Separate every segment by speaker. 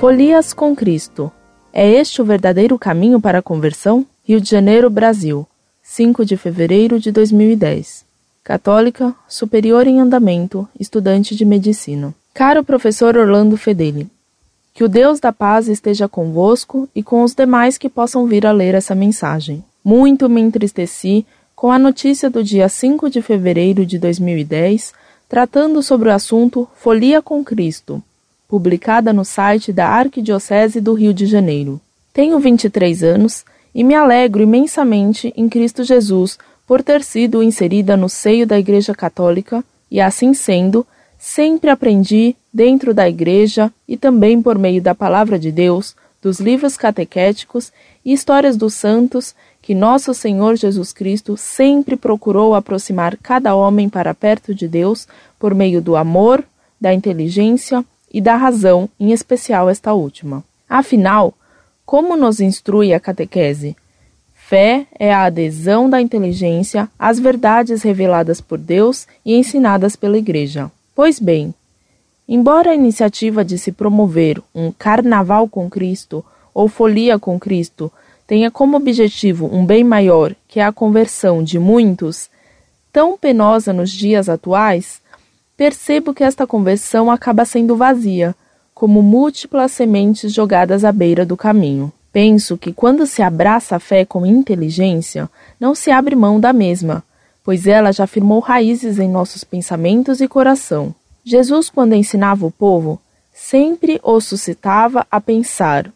Speaker 1: Folias com Cristo. É este o verdadeiro caminho para a conversão? Rio de Janeiro, Brasil. 5 de fevereiro de 2010. Católica, superior em andamento, estudante de medicina. Caro professor Orlando Fedeli, que o Deus da paz esteja convosco e com os demais que possam vir a ler essa mensagem. Muito me entristeci com a notícia do dia 5 de fevereiro de 2010, tratando sobre o assunto Folia com Cristo, publicada no site da Arquidiocese do Rio de Janeiro. Tenho 23 anos e me alegro imensamente em Cristo Jesus por ter sido inserida no seio da Igreja Católica e, assim sendo, sempre aprendi, dentro da Igreja e também por meio da Palavra de Deus, dos livros catequéticos e histórias dos santos, que nosso Senhor Jesus Cristo sempre procurou aproximar cada homem para perto de Deus por meio do amor, da inteligência e da razão, em especial esta última. Afinal, como nos instrui a catequese? Fé é a adesão da inteligência às verdades reveladas por Deus e ensinadas pela Igreja. Pois bem, embora a iniciativa de se promover um carnaval com Cristo ou folia com Cristo tenha como objetivo um bem maior, que a conversão de muitos, tão penosa nos dias atuais, percebo que esta conversão acaba sendo vazia, como múltiplas sementes jogadas à beira do caminho. Penso que quando se abraça a fé com inteligência, não se abre mão da mesma, pois ela já firmou raízes em nossos pensamentos e coração. Jesus, quando ensinava o povo, sempre os suscitava a pensar,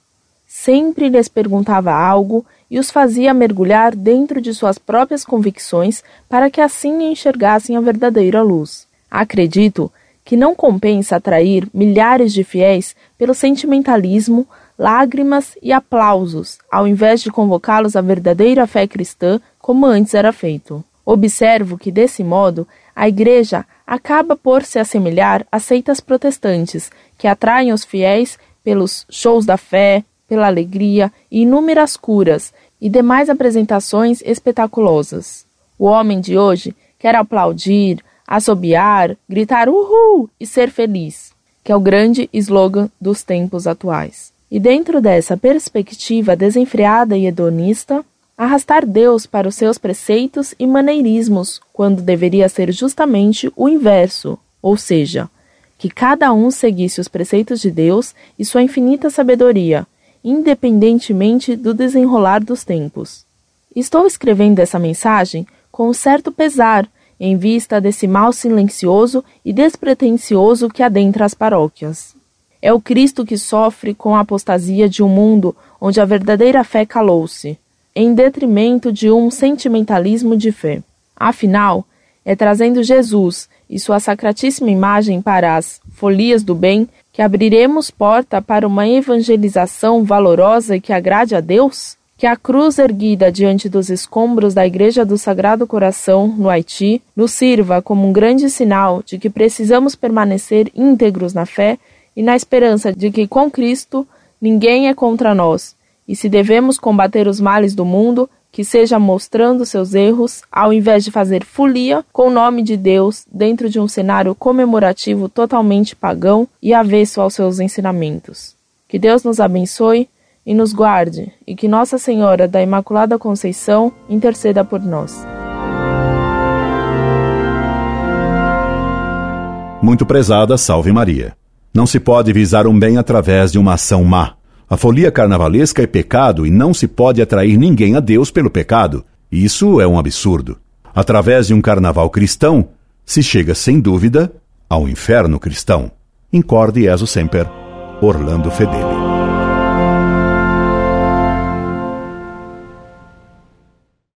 Speaker 1: sempre lhes perguntava algo e os fazia mergulhar dentro de suas próprias convicções para que assim enxergassem a verdadeira luz. Acredito que não compensa atrair milhares de fiéis pelo sentimentalismo, lágrimas e aplausos, ao invés de convocá-los à verdadeira fé cristã, como antes era feito. Observo que, desse modo, a Igreja acaba por se assemelhar a seitas protestantes, que atraem os fiéis pelos shows da fé, pela alegria e inúmeras curas e demais apresentações espetaculosas. O homem de hoje quer aplaudir, assobiar, gritar uhul e ser feliz, que é o grande slogan dos tempos atuais. E dentro dessa perspectiva desenfreada e hedonista, arrastar Deus para os seus preceitos e maneirismos, quando deveria ser justamente o inverso, ou seja, que cada um seguisse os preceitos de Deus e sua infinita sabedoria, independentemente do desenrolar dos tempos. Estou escrevendo essa mensagem com um certo pesar em vista desse mal silencioso e despretensioso que adentra as paróquias. É o Cristo que sofre com a apostasia de um mundo onde a verdadeira fé calou-se, em detrimento de um sentimentalismo de fé. Afinal, é trazendo Jesus e sua sacratíssima imagem para as folias do bem que abriremos porta para uma evangelização valorosa e que agrade a Deus? Que a cruz erguida diante dos escombros da Igreja do Sagrado Coração, no Haiti, nos sirva como um grande sinal de que precisamos permanecer íntegros na fé e na esperança de que com Cristo ninguém é contra nós, e se devemos combater os males do mundo, que seja mostrando seus erros, ao invés de fazer folia com o nome de Deus dentro de um cenário comemorativo totalmente pagão e avesso aos seus ensinamentos. Que Deus nos abençoe e nos guarde, e que Nossa Senhora da Imaculada Conceição interceda por nós.
Speaker 2: Muito prezada, salve Maria. Não se pode visar um bem através de uma ação má. A folia carnavalesca é pecado e não se pode atrair ninguém a Deus pelo pecado. Isso é um absurdo. Através de um carnaval cristão, se chega sem dúvida ao inferno cristão. Incorde Jesus Semper, Orlando Fedeli.